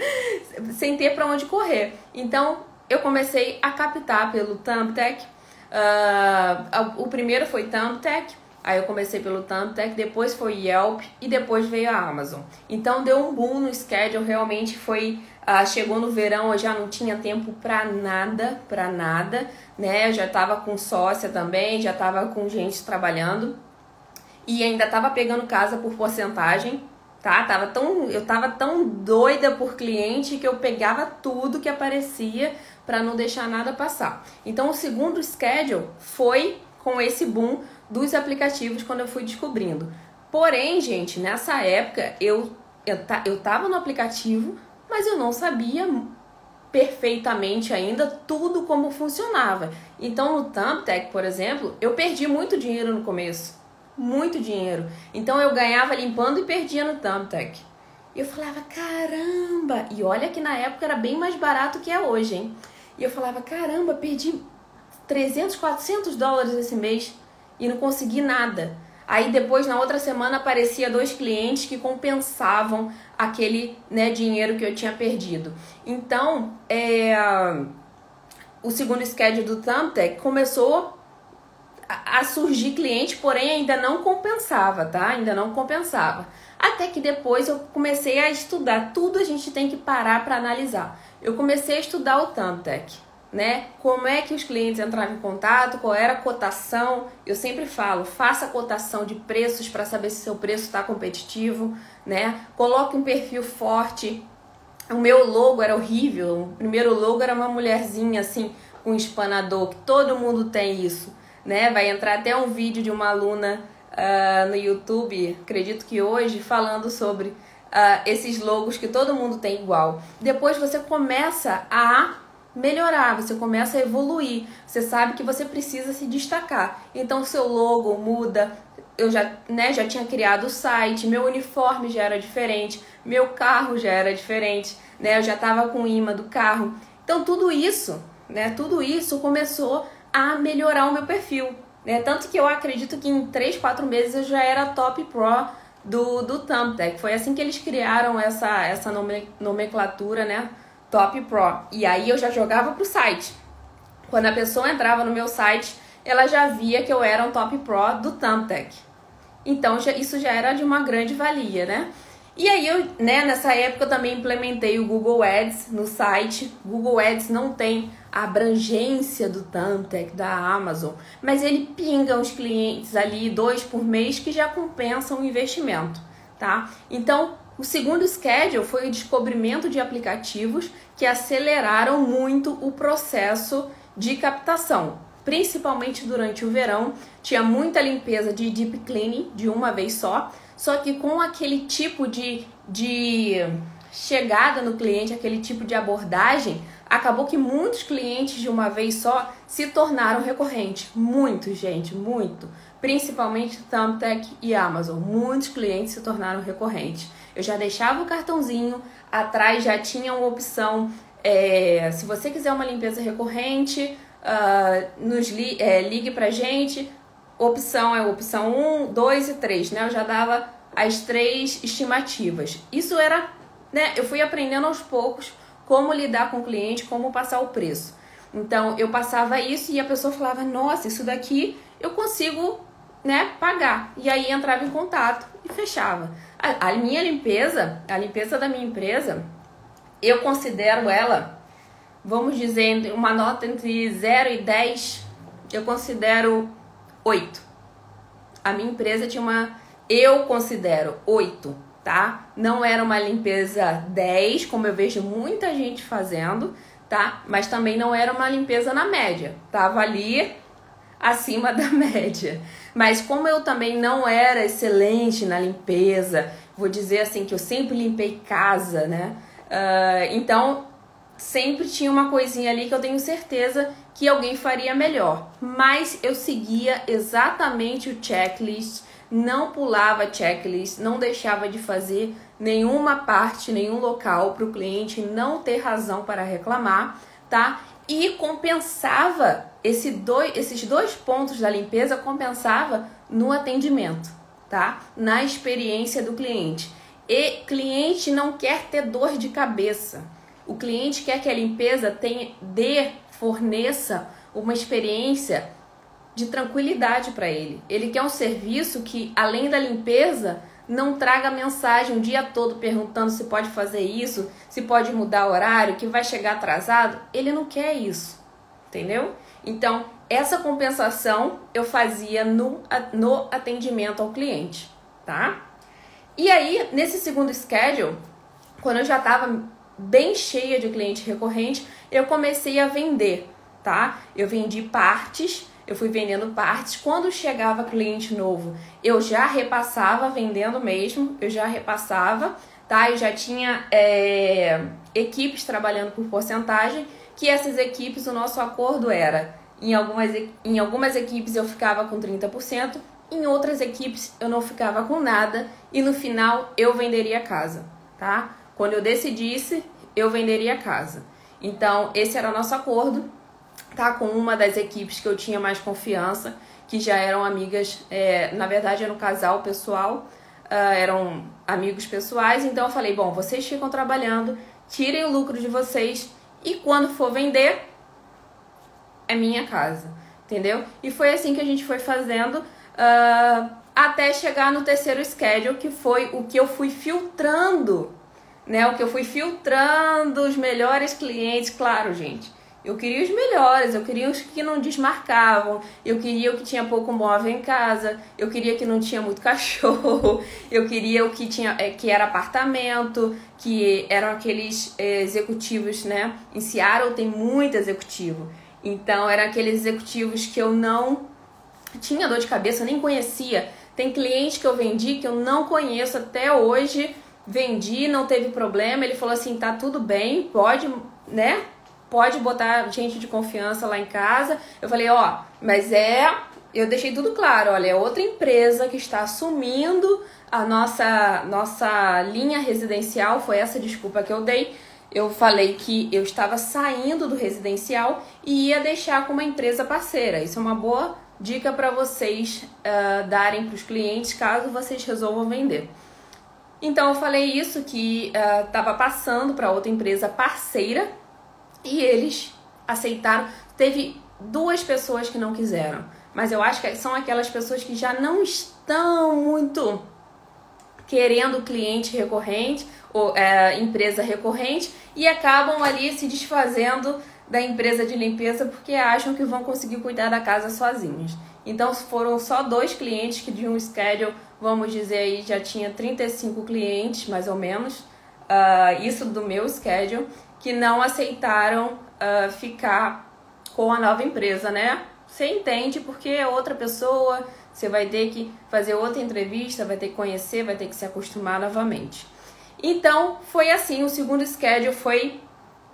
sem ter para onde correr. Então, eu comecei a captar pelo Thumbtack. Uh, o primeiro foi Thumbtack, aí eu comecei pelo Thumbtack, depois foi Yelp e depois veio a Amazon. Então deu um boom no schedule, realmente foi uh, chegou no verão, eu já não tinha tempo para nada, para nada, né? Eu já tava com sócia também, já tava com gente trabalhando e ainda tava pegando casa por porcentagem, tá? Tava tão, eu tava tão doida por cliente que eu pegava tudo que aparecia para não deixar nada passar. Então o segundo schedule foi com esse boom dos aplicativos quando eu fui descobrindo. Porém, gente, nessa época eu eu, eu tava no aplicativo, mas eu não sabia perfeitamente ainda tudo como funcionava. Então no Thumbtack, por exemplo, eu perdi muito dinheiro no começo muito dinheiro. Então eu ganhava limpando e perdia no Thumbtack. Eu falava, caramba! E olha que na época era bem mais barato que é hoje, hein? E eu falava, caramba, perdi 300, 400 dólares esse mês e não consegui nada. Aí depois, na outra semana, aparecia dois clientes que compensavam aquele né, dinheiro que eu tinha perdido. Então, é, o segundo schedule do Thumbtack começou a surgir cliente, porém ainda não compensava, tá? Ainda não compensava. Até que depois eu comecei a estudar. Tudo a gente tem que parar para analisar. Eu comecei a estudar o Thumbtack, né? Como é que os clientes entravam em contato, qual era a cotação. Eu sempre falo, faça cotação de preços para saber se seu preço está competitivo, né? Coloque um perfil forte. O meu logo era horrível. O primeiro logo era uma mulherzinha assim com espanador, que todo mundo tem isso né? Vai entrar até um vídeo de uma aluna uh, no YouTube, acredito que hoje, falando sobre uh, esses logos que todo mundo tem igual. Depois você começa a melhorar, você começa a evoluir. Você sabe que você precisa se destacar. Então seu logo muda. Eu já, né, já tinha criado o site, meu uniforme já era diferente, meu carro já era diferente, né? Eu já estava com o imã do carro. Então tudo isso, né, tudo isso começou a melhorar o meu perfil. Né? Tanto que eu acredito que em 3, 4 meses eu já era top pro do, do Thumbtack. Foi assim que eles criaram essa, essa nomenclatura, né? Top Pro. E aí eu já jogava pro site. Quando a pessoa entrava no meu site, ela já via que eu era um Top Pro do Thumbtack. Então já, isso já era de uma grande valia, né? E aí eu, né, nessa época eu também implementei o Google Ads no site. Google Ads não tem a abrangência do Thumbtack da Amazon, mas ele pinga os clientes ali dois por mês que já compensam o investimento, tá? Então, o segundo schedule foi o descobrimento de aplicativos que aceleraram muito o processo de captação, principalmente durante o verão. Tinha muita limpeza de deep cleaning de uma vez só só que com aquele tipo de, de chegada no cliente, aquele tipo de abordagem, acabou que muitos clientes de uma vez só se tornaram recorrentes. Muito, gente, muito. Principalmente Thumbtack e Amazon. Muitos clientes se tornaram recorrentes. Eu já deixava o cartãozinho, atrás já tinha uma opção. É, se você quiser uma limpeza recorrente, uh, nos li, é, ligue pra gente opção é opção 1, 2 e 3, né? Eu já dava as três estimativas. Isso era, né? Eu fui aprendendo aos poucos como lidar com o cliente, como passar o preço. Então, eu passava isso e a pessoa falava: "Nossa, isso daqui eu consigo, né, pagar". E aí entrava em contato e fechava. A, a minha limpeza, a limpeza da minha empresa, eu considero ela, vamos dizer, uma nota entre 0 e 10, eu considero 8. A minha empresa tinha uma, eu considero 8, tá? Não era uma limpeza 10, como eu vejo muita gente fazendo, tá? Mas também não era uma limpeza na média, tava ali acima da média. Mas como eu também não era excelente na limpeza, vou dizer assim que eu sempre limpei casa, né? Uh, então sempre tinha uma coisinha ali que eu tenho certeza que alguém faria melhor. Mas eu seguia exatamente o checklist, não pulava checklist, não deixava de fazer nenhuma parte, nenhum local para o cliente não ter razão para reclamar, tá? E compensava esse dois, esses dois pontos da limpeza compensava no atendimento, tá? Na experiência do cliente. E cliente não quer ter dor de cabeça. O cliente quer que a limpeza tenha, dê, forneça uma experiência de tranquilidade para ele. Ele quer um serviço que, além da limpeza, não traga mensagem o dia todo perguntando se pode fazer isso, se pode mudar horário, que vai chegar atrasado. Ele não quer isso, entendeu? Então, essa compensação eu fazia no, no atendimento ao cliente, tá? E aí, nesse segundo schedule, quando eu já estava bem cheia de cliente recorrente, eu comecei a vender, tá? Eu vendi partes, eu fui vendendo partes. Quando chegava cliente novo, eu já repassava vendendo mesmo, eu já repassava, tá? Eu já tinha é, equipes trabalhando por porcentagem, que essas equipes, o nosso acordo era, em algumas, em algumas equipes eu ficava com 30%, em outras equipes eu não ficava com nada e no final eu venderia a casa, tá? Quando eu decidisse, eu venderia a casa. Então, esse era o nosso acordo, tá? Com uma das equipes que eu tinha mais confiança, que já eram amigas, é, na verdade era um casal pessoal, uh, eram amigos pessoais. Então, eu falei: bom, vocês ficam trabalhando, tirem o lucro de vocês e quando for vender, é minha casa, entendeu? E foi assim que a gente foi fazendo. Uh, até chegar no terceiro schedule, que foi o que eu fui filtrando né? O que eu fui filtrando os melhores clientes, claro, gente. Eu queria os melhores, eu queria os que não desmarcavam, eu queria o que tinha pouco móvel em casa, eu queria que não tinha muito cachorro, eu queria o que tinha é, que era apartamento, que eram aqueles é, executivos, né? Em Seattle tem muito executivo. Então eram aqueles executivos que eu não tinha dor de cabeça, nem conhecia. Tem cliente que eu vendi que eu não conheço até hoje vendi, não teve problema. Ele falou assim: tá tudo bem, pode, né? Pode botar gente de confiança lá em casa. Eu falei: ó, mas é. Eu deixei tudo claro: olha, é outra empresa que está assumindo a nossa, nossa linha residencial. Foi essa desculpa que eu dei. Eu falei que eu estava saindo do residencial e ia deixar com uma empresa parceira. Isso é uma boa dica para vocês uh, darem para os clientes caso vocês resolvam vender. Então eu falei isso que estava uh, passando para outra empresa parceira e eles aceitaram. Teve duas pessoas que não quiseram, mas eu acho que são aquelas pessoas que já não estão muito querendo cliente recorrente ou é, empresa recorrente e acabam ali se desfazendo da empresa de limpeza porque acham que vão conseguir cuidar da casa sozinhos. Então foram só dois clientes que de um schedule, vamos dizer aí, já tinha 35 clientes mais ou menos, uh, isso do meu schedule, que não aceitaram uh, ficar com a nova empresa, né? Você entende porque é outra pessoa, você vai ter que fazer outra entrevista, vai ter que conhecer, vai ter que se acostumar novamente. Então, foi assim, o segundo schedule foi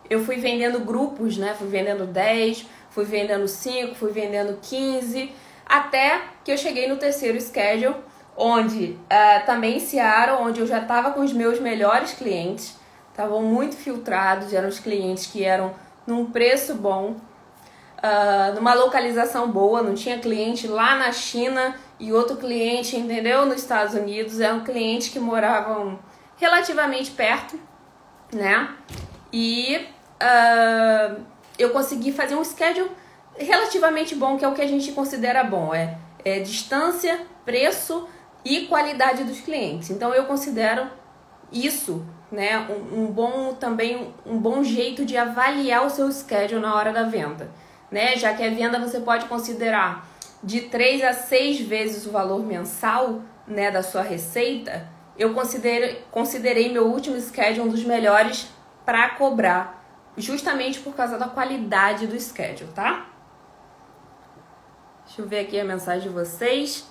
eu fui vendendo grupos, né? Fui vendendo 10, fui vendendo 5, fui vendendo 15, até que eu cheguei no terceiro schedule, onde uh, também em Seattle, onde eu já estava com os meus melhores clientes, estavam muito filtrados, eram os clientes que eram num preço bom, uh, numa localização boa, não tinha cliente lá na China e outro cliente, entendeu? Nos Estados Unidos, eram clientes que moravam relativamente perto, né? E uh, eu consegui fazer um schedule relativamente bom, que é o que a gente considera bom, é, é distância, preço e qualidade dos clientes. Então eu considero isso, né, um, um, bom também um bom jeito de avaliar o seu schedule na hora da venda, né? Já que a venda você pode considerar de 3 a 6 vezes o valor mensal, né, da sua receita, eu considero, considerei meu último schedule um dos melhores para cobrar justamente por causa da qualidade do schedule, tá? Deixa eu ver aqui a mensagem de vocês.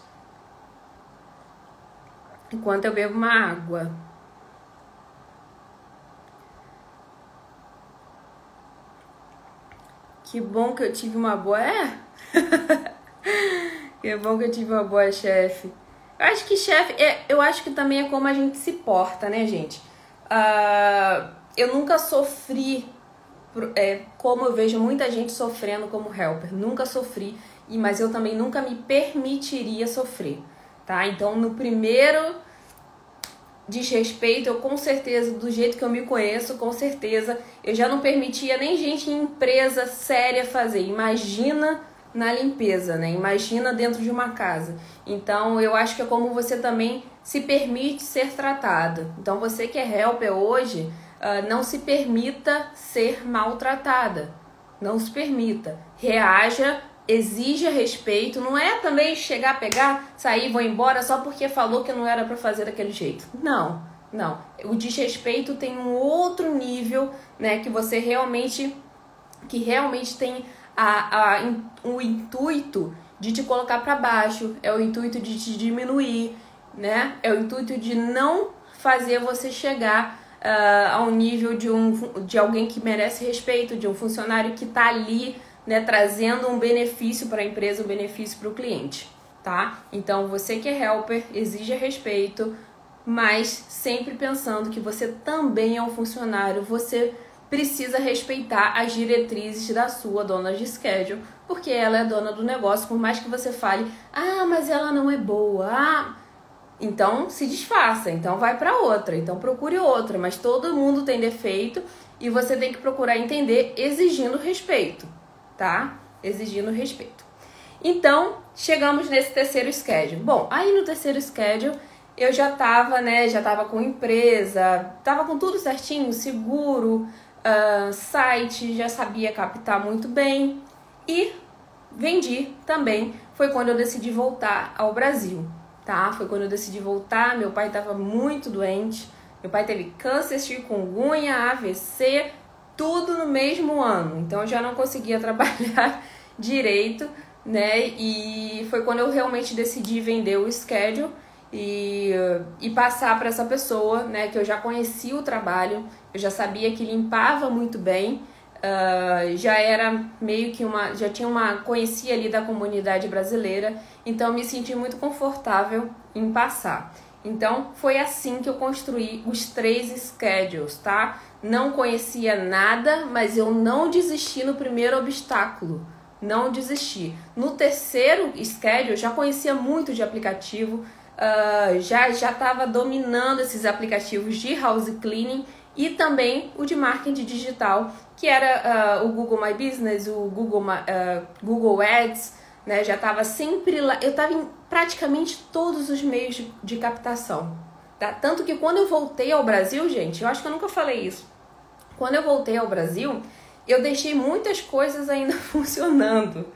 Enquanto eu bebo uma água. Que bom que eu tive uma boa. É? que bom que eu tive uma boa chefe. Eu acho que chefe. É, eu acho que também é como a gente se porta, né, gente? Uh, eu nunca sofri é, como eu vejo muita gente sofrendo como helper. Nunca sofri, mas eu também nunca me permitiria sofrer, tá? Então, no primeiro desrespeito, eu com certeza, do jeito que eu me conheço, com certeza, eu já não permitia nem gente em empresa séria fazer. Imagina na limpeza, né? Imagina dentro de uma casa. Então, eu acho que é como você também se permite ser tratado. Então, você que é helper hoje, uh, não se permita ser maltratada. Não se permita. Reaja, exija respeito. Não é também chegar, pegar, sair, vou embora só porque falou que não era para fazer daquele jeito. Não, não. O desrespeito tem um outro nível, né? Que você realmente, que realmente tem a, a, o intuito de te colocar para baixo, é o intuito de te diminuir, né? É o intuito de não fazer você chegar uh, ao nível de, um, de alguém que merece respeito, de um funcionário que está ali né, trazendo um benefício para a empresa, um benefício para o cliente, tá? Então, você que é helper, exija respeito, mas sempre pensando que você também é um funcionário, você precisa respeitar as diretrizes da sua dona de schedule, porque ela é dona do negócio, por mais que você fale, ah, mas ela não é boa, ah, então se desfaça, então vai para outra, então procure outra, mas todo mundo tem defeito e você tem que procurar entender exigindo respeito, tá? Exigindo respeito. Então, chegamos nesse terceiro schedule. Bom, aí no terceiro schedule eu já tava, né, já tava com empresa, tava com tudo certinho, seguro, uh, site, já sabia captar muito bem e vendi também. Foi quando eu decidi voltar ao Brasil tá? Foi quando eu decidi voltar. Meu pai estava muito doente. Meu pai teve câncer, chikungunya, AVC, tudo no mesmo ano. Então eu já não conseguia trabalhar direito, né? E foi quando eu realmente decidi vender o schedule e, e passar para essa pessoa, né, que eu já conhecia o trabalho, eu já sabia que limpava muito bem, uh, já era meio que uma, já tinha uma, conhecia ali da comunidade brasileira, então me senti muito confortável em passar. Então foi assim que eu construí os três schedules, tá? Não conhecia nada, mas eu não desisti no primeiro obstáculo. Não desisti. No terceiro schedule, já conhecia muito de aplicativo, uh, já estava dominando esses aplicativos de house cleaning e também o de marketing digital, que era uh, o Google My Business, o Google, uh, Google Ads, né? Já estava sempre lá, eu estava praticamente todos os meios de, captação, tá? Tanto que quando eu voltei ao Brasil, gente, eu acho que eu nunca falei isso. Quando eu voltei ao Brasil, eu deixei muitas coisas ainda funcionando,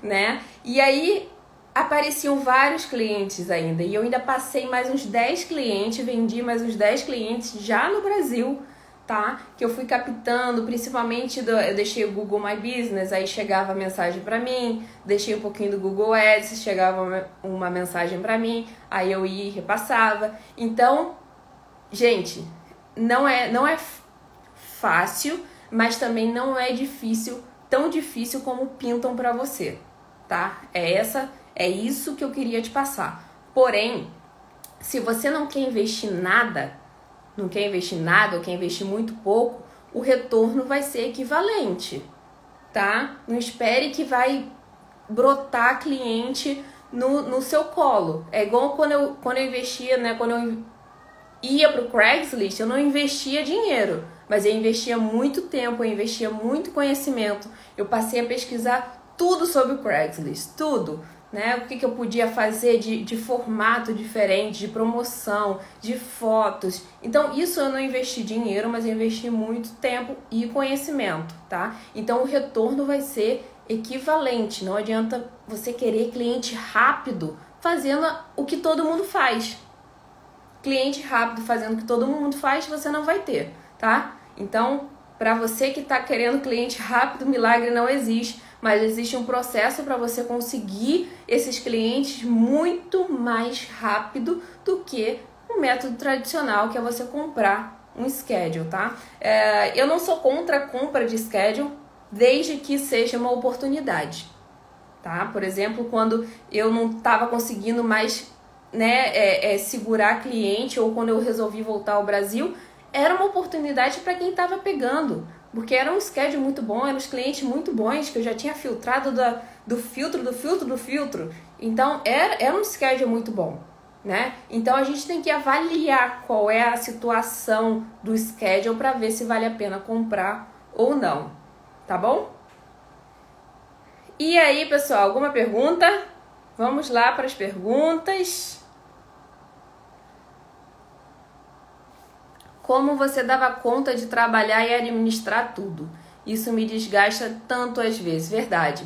né? E aí apareciam vários clientes ainda. E eu ainda passei mais uns 10 clientes, vendi mais uns 10 clientes já no Brasil, tá? Que eu fui captando, principalmente do, eu deixei o Google My Business, aí chegava a mensagem para mim, deixei um pouquinho do Google Ads, chegava uma, mensagem para mim, aí eu ia e repassava. Então, gente, não é não é fácil, mas também não é difícil, tão difícil como pintam para você, tá? É essa é isso que eu queria te passar. Porém, se você não quer investir nada, não quer investir nada ou quer investir muito pouco, o retorno vai ser equivalente, tá? Não espere que vai brotar cliente no, no seu colo. É igual quando eu, quando eu investia, né? Quando eu ia pro Craigslist, eu não investia dinheiro, mas eu investia muito tempo, eu investia muito conhecimento. Eu passei a pesquisar tudo sobre o Craigslist, tudo né? O que, que eu podia fazer de, de formato diferente, de promoção, de fotos. Então, isso eu não investi dinheiro, mas eu investi muito tempo e conhecimento, tá? Então, o retorno vai ser equivalente. Não adianta você querer cliente rápido fazendo o que todo mundo faz. Cliente rápido fazendo o que todo mundo faz, você não vai ter, tá? Então, para você que está querendo cliente rápido, milagre não existe mas existe um processo para você conseguir esses clientes muito mais rápido do que o método tradicional, que é você comprar um schedule, tá? É, eu não sou contra a compra de schedule, desde que seja uma oportunidade, tá? Por exemplo, quando eu não estava conseguindo mais né, é, é, segurar cliente ou quando eu resolvi voltar ao Brasil, era uma oportunidade para quem estava pegando. Porque era um schedule muito bom, eram os clientes muito bons, que eu já tinha filtrado da, do filtro, do filtro, do filtro. Então, era, era um schedule muito bom, né? Então, a gente tem que avaliar qual é a situação do schedule para ver se vale a pena comprar ou não, tá bom? E aí, pessoal, alguma pergunta? Vamos lá para as perguntas. Como você dava conta de trabalhar e administrar tudo? Isso me desgasta tanto às vezes, verdade.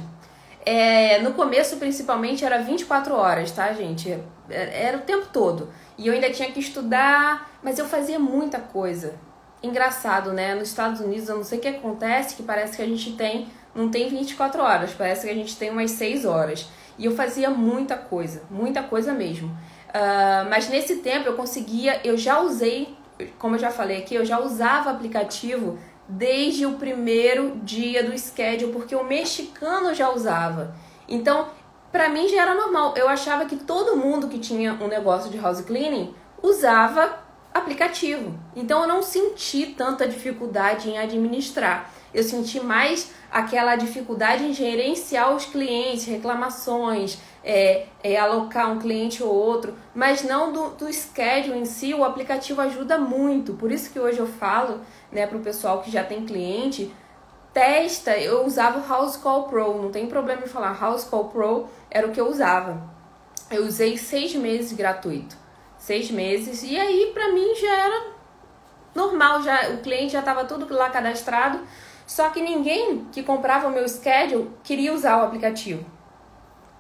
É, no começo, principalmente, era 24 horas, tá, gente? É, era o tempo todo. E eu ainda tinha que estudar, mas eu fazia muita coisa. Engraçado, né? Nos Estados Unidos, eu não sei o que acontece, que parece que a gente tem, não tem 24 horas, parece que a gente tem umas 6 horas. E eu fazia muita coisa, muita coisa mesmo. Uh, mas nesse tempo eu conseguia, eu já usei como eu já falei aqui, eu já usava aplicativo desde o primeiro dia do schedule, porque o mexicano já usava. Então, para mim já era normal. Eu achava que todo mundo que tinha um negócio de house cleaning usava aplicativo. Então eu não senti tanta dificuldade em administrar. Eu senti mais aquela dificuldade em gerenciar os clientes, reclamações, é, é, alocar um cliente ou outro, mas não do, do schedule em si, o aplicativo ajuda muito. Por isso que hoje eu falo né, para o pessoal que já tem cliente, testa, eu usava o House Call Pro, não tem problema em falar, House Call Pro era o que eu usava. Eu usei seis meses gratuito, seis meses, e aí para mim já era normal, já o cliente já estava tudo lá cadastrado, só que ninguém que comprava o meu schedule queria usar o aplicativo.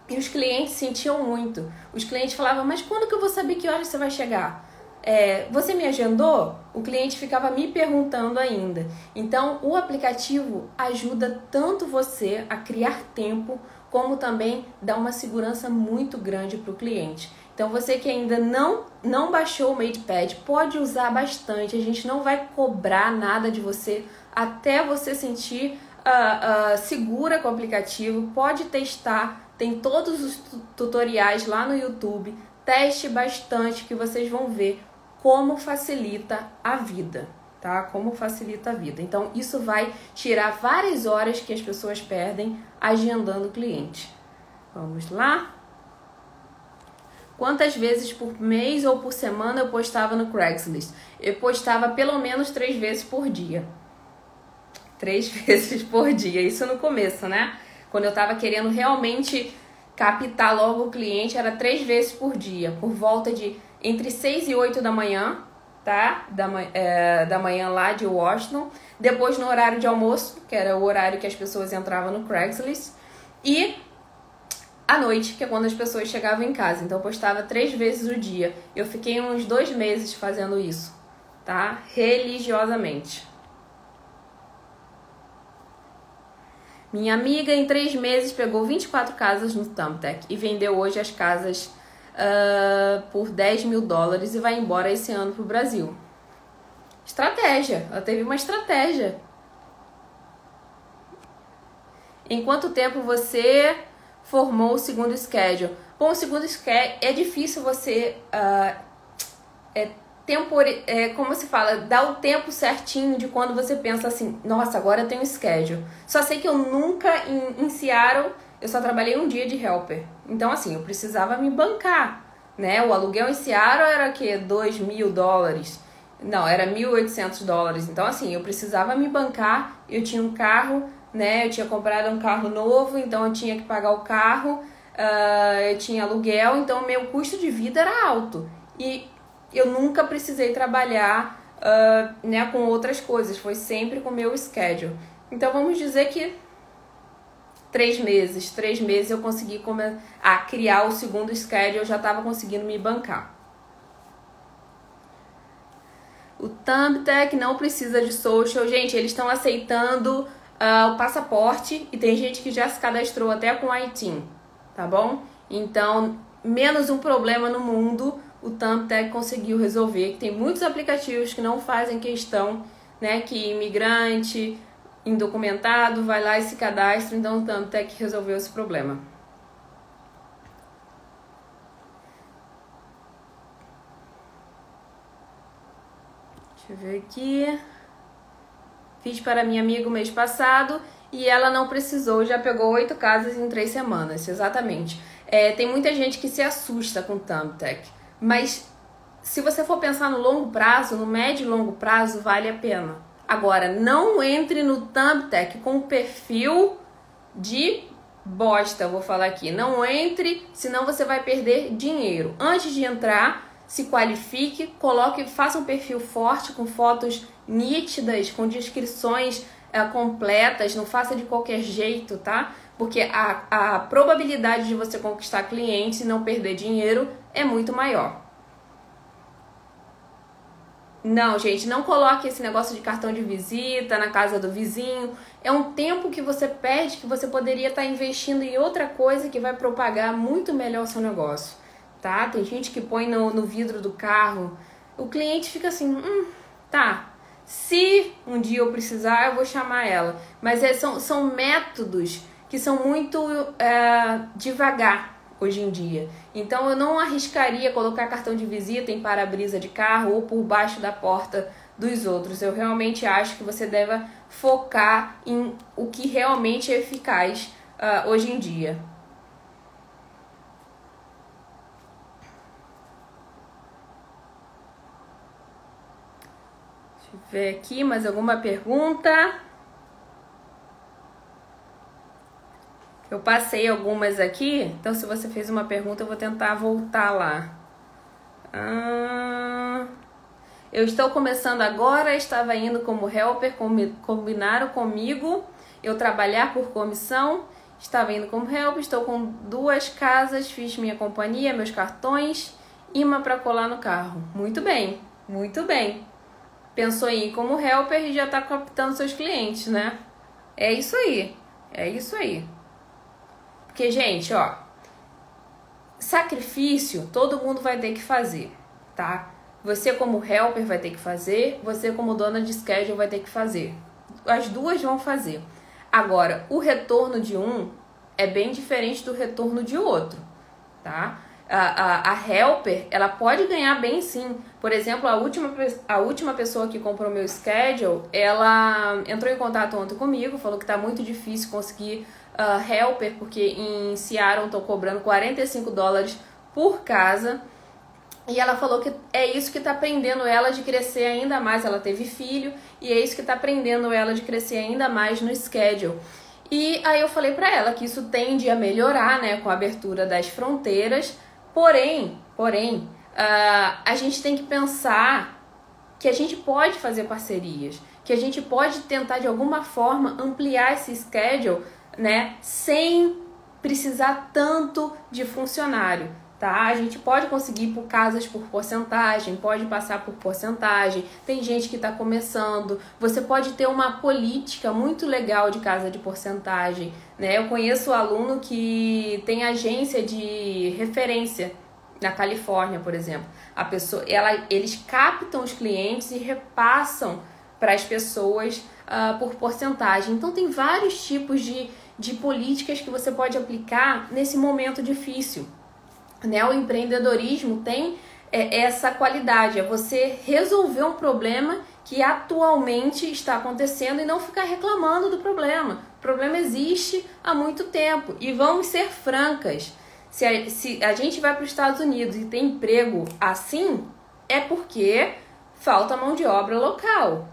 E os clientes sentiam muito. Os clientes falavam, mas quando que eu vou saber que hora você vai chegar? É, você me agendou? O cliente ficava me perguntando ainda. Então, o aplicativo ajuda tanto você a criar tempo, como também dá uma segurança muito grande para o cliente. Então você que ainda não não baixou o MatePad, pode usar bastante. A gente não vai cobrar nada de você até você sentir uh, uh, segura com o aplicativo. Pode testar, tem todos os tutoriais lá no YouTube. Teste bastante que vocês vão ver como facilita a vida, tá? Como facilita a vida. Então isso vai tirar várias horas que as pessoas perdem agendando cliente. Vamos lá? Quantas vezes por mês ou por semana eu postava no Craigslist? Eu postava pelo menos três vezes por dia. Três vezes por dia, isso no começo, né? Quando eu tava querendo realmente captar logo o cliente, era três vezes por dia, por volta de entre 6 e 8 da manhã, tá? Da, é, da manhã lá de Washington. Depois no horário de almoço, que era o horário que as pessoas entravam no Craigslist. E à noite, que é quando as pessoas chegavam em casa. Então eu postava três vezes o dia. Eu fiquei uns dois meses fazendo isso, tá? Religiosamente. Minha amiga, em três meses, pegou 24 casas no Thumbtack e vendeu hoje as casas uh, por 10 mil dólares e vai embora esse ano pro Brasil. Estratégia. Ela teve uma estratégia. Em quanto tempo você formou o segundo schedule. Bom, o segundo schedule é difícil você uh, é, é, como se fala, dar o tempo certinho de quando você pensa assim, nossa, agora eu tenho schedule. Só sei que eu nunca em, em Seattle, eu só trabalhei um dia de helper. Então assim, eu precisava me bancar, né? O aluguel em Seattle era que 2 mil dólares. Não, era 1.800 dólares. Então, assim, eu precisava me bancar. Eu tinha um carro né? Eu tinha comprado um carro novo, então eu tinha que pagar o carro, uh, eu tinha aluguel, então meu custo de vida era alto. E eu nunca precisei trabalhar uh, né, com outras coisas, foi sempre com o meu schedule. Então vamos dizer que três meses, três meses eu consegui a criar o segundo schedule, eu já estava conseguindo me bancar. O Thumbtack não precisa de social. Gente, eles estão aceitando uh, o passaporte e tem gente que já se cadastrou até com o ITIN, tá bom? Então, menos um problema no mundo o Thumbtack conseguiu resolver. Tem muitos aplicativos que não fazem questão, né, que imigrante indocumentado vai lá e se cadastra, então o Thumbtack resolveu esse problema. Deixa eu ver aqui. Fiz para minha amiga mês passado e ela não precisou, já pegou oito casas em três semanas, exatamente. É, tem muita gente que se assusta com o Thumbtack, mas se você for pensar no longo prazo, no médio e longo prazo, vale a pena. Agora, não entre no Thumbtack com perfil de bosta, vou falar aqui. Não entre, senão você vai perder dinheiro. Antes de entrar, se qualifique, coloque, faça um perfil forte com fotos nítidas, com descrições é, completas, não faça de qualquer jeito, tá? Porque a, a probabilidade de você conquistar clientes e não perder dinheiro é muito maior. Não, gente, não coloque esse negócio de cartão de visita na casa do vizinho. É um tempo que você perde que você poderia estar investindo em outra coisa que vai propagar muito melhor o seu negócio tá? Tem gente que põe no, no vidro do carro. O cliente fica assim, hum, tá. Se um dia eu precisar, eu vou chamar ela. Mas é, são, são métodos que são muito é, devagar hoje em dia. Então eu não arriscaria colocar cartão de visita em para-brisa de carro ou por baixo da porta dos outros. Eu realmente acho que você deve focar em o que realmente é eficaz uh, hoje em dia. ver aqui mais alguma pergunta. Eu passei algumas aqui, então se você fez uma pergunta, eu vou tentar voltar lá. Ah, eu estou começando agora, estava indo como helper, combinaram comigo eu trabalhar por comissão. Estava indo como helper, estou com duas casas, fiz minha companhia, meus cartões, imã para colar no carro. Muito bem, muito bem pensou em ir como helper e já está captando seus clientes, né? É isso aí. É isso aí. Porque, gente, ó, sacrifício todo mundo vai ter que fazer, tá? Você como helper vai ter que fazer, você como dona de schedule vai ter que fazer. As duas vão fazer. Agora, o retorno de um é bem diferente do retorno de outro, tá? A, a, a helper, ela pode ganhar bem sim. Por exemplo, a última, a última pessoa que comprou meu schedule, ela entrou em contato ontem comigo, falou que tá muito difícil conseguir uh, helper, porque em Seattle estão cobrando 45 dólares por casa. E ela falou que é isso que está prendendo ela de crescer ainda mais. Ela teve filho e é isso que está prendendo ela de crescer ainda mais no schedule. E aí eu falei para ela que isso tende a melhorar, né, com a abertura das fronteiras. Porém, porém, uh, a gente tem que pensar que a gente pode fazer parcerias, que a gente pode tentar de alguma forma ampliar esse schedule, né, sem precisar tanto de funcionário tá? A gente pode conseguir por casas por porcentagem, pode passar por porcentagem. Tem gente que está começando. Você pode ter uma política muito legal de casa de porcentagem, né? Eu conheço um aluno que tem agência de referência na Califórnia, por exemplo. A pessoa, ela, eles captam os clientes e repassam para as pessoas uh, por porcentagem. Então tem vários tipos de, de políticas que você pode aplicar nesse momento difícil né? O empreendedorismo tem é, essa qualidade, é você resolver um problema que atualmente está acontecendo e não ficar reclamando do problema. O problema existe há muito tempo e vamos ser francas. Se a, se a gente vai para os Estados Unidos e tem emprego assim, é porque falta mão de obra local,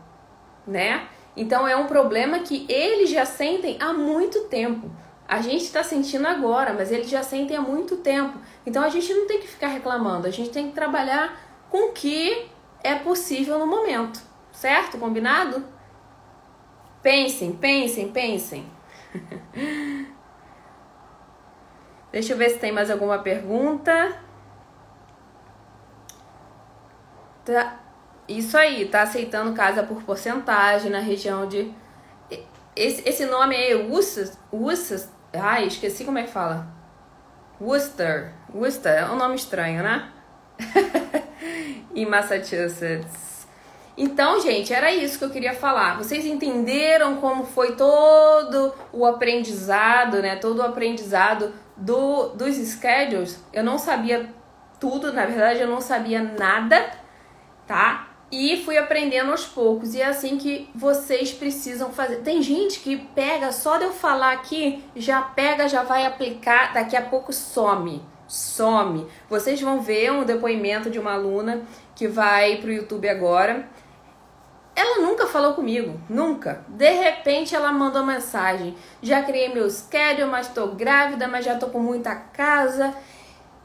né? Então é um problema que eles já sentem há muito tempo. A gente está sentindo agora, mas eles já sentem há muito tempo. Então a gente não tem que ficar reclamando, a gente tem que trabalhar com o que é possível no momento, certo? Combinado? Pensem, pensem, pensem. Deixa eu ver se tem mais alguma pergunta. Tá. Isso aí, tá aceitando casa por porcentagem na região de. Esse, esse nome Ussas, Ussas, ai, esqueci como é que fala. Worcester. Worcester é um nome estranho, né? em Massachusetts. Então, gente, era isso que eu queria falar. Vocês entenderam como foi todo o aprendizado, né? Todo o aprendizado do, dos schedules. Eu não sabia tudo, na verdade, eu não sabia nada, tá? E fui aprendendo aos poucos. E é assim que vocês precisam fazer. Tem gente que pega, só de eu falar aqui, já pega, já vai aplicar, daqui a pouco some. Some. Vocês vão ver um depoimento de uma aluna que vai pro YouTube agora. Ela nunca falou comigo, nunca. De repente ela mandou mensagem: Já criei meu schedule, mas tô grávida, mas já tô com muita casa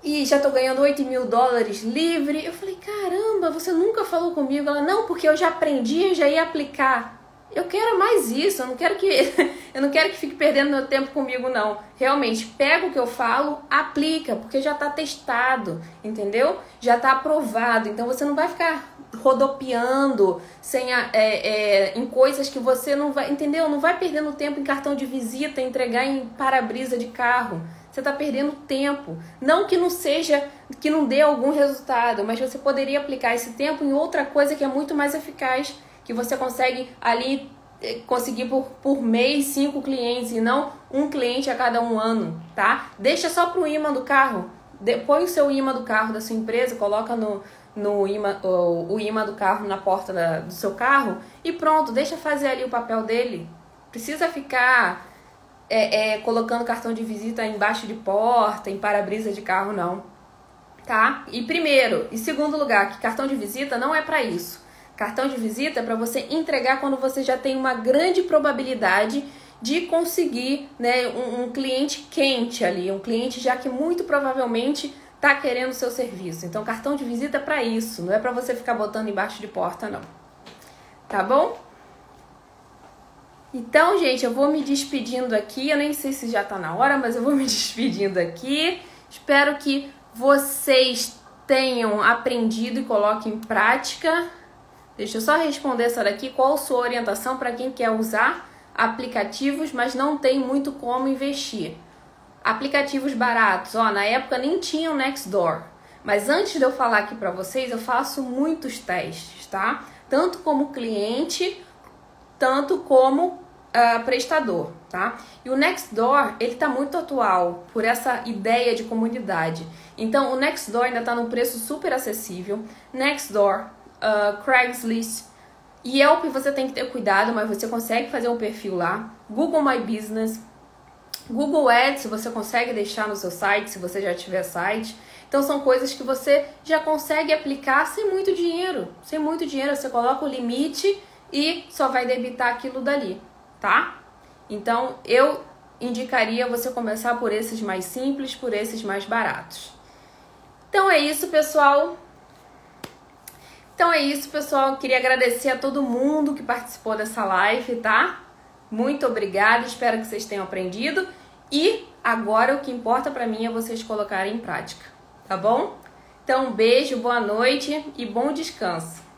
e já tô ganhando 8 mil dólares livre. Eu falei, caramba, você nunca falou comigo. Ela, não, porque eu já aprendi e já ia aplicar. Eu quero mais isso, eu não quero que eu não quero que fique perdendo meu tempo comigo não. Realmente, pega o que eu falo, aplica, porque já está testado, entendeu? Já está aprovado. Então você não vai ficar rodopiando sem a, é, é, em coisas que você não vai, entendeu? Não vai perdendo tempo em cartão de visita, entregar em para-brisa de carro. Você está perdendo tempo. Não que não seja, que não dê algum resultado, mas você poderia aplicar esse tempo em outra coisa que é muito mais eficaz, que você consegue ali eh, conseguir por, por mês cinco clientes e não um cliente a cada um ano, tá? Deixa só para o imã do carro. Põe o seu imã do carro da sua empresa, coloca no, no imã, o, o imã do carro na porta da, do seu carro e pronto, deixa fazer ali o papel dele. Precisa ficar é, é, colocando cartão de visita embaixo de porta, em para-brisa de carro, não. Tá? E primeiro, e segundo lugar, que cartão de visita não é para isso. Cartão de visita é para você entregar quando você já tem uma grande probabilidade de conseguir né, um, um cliente quente ali, um cliente já que muito provavelmente está querendo o seu serviço. Então, cartão de visita é para isso, não é para você ficar botando embaixo de porta, não. Tá bom? Então, gente, eu vou me despedindo aqui. Eu nem sei se já tá na hora, mas eu vou me despedindo aqui. Espero que vocês tenham aprendido e coloquem em prática. Deixa eu só responder essa daqui. Qual a sua orientação para quem quer usar aplicativos, mas não tem muito como investir? Aplicativos baratos, ó, na época nem tinha o Nextdoor. Mas antes de eu falar aqui para vocês, eu faço muitos testes, tá? Tanto como cliente, tanto como uh, prestador, tá? E o Nextdoor, ele tá muito atual por essa ideia de comunidade. Então, o Nextdoor ainda tá num preço super acessível. Nextdoor, uh, Craigslist, Yelp você tem que ter cuidado, mas você consegue fazer um perfil lá. Google My Business, Google Ads você consegue deixar no seu site, se você já tiver site. Então são coisas que você já consegue aplicar sem muito dinheiro. Sem muito dinheiro, você coloca o limite e só vai debitar aquilo dali, tá? Então eu indicaria você começar por esses mais simples, por esses mais baratos. Então é isso, pessoal. Então é isso, pessoal. Queria agradecer a todo mundo que participou dessa live, tá? Muito obrigada, espero que vocês tenham aprendido. E agora o que importa para mim é vocês colocarem em prática, tá bom? Então, um beijo, boa noite e bom descanso.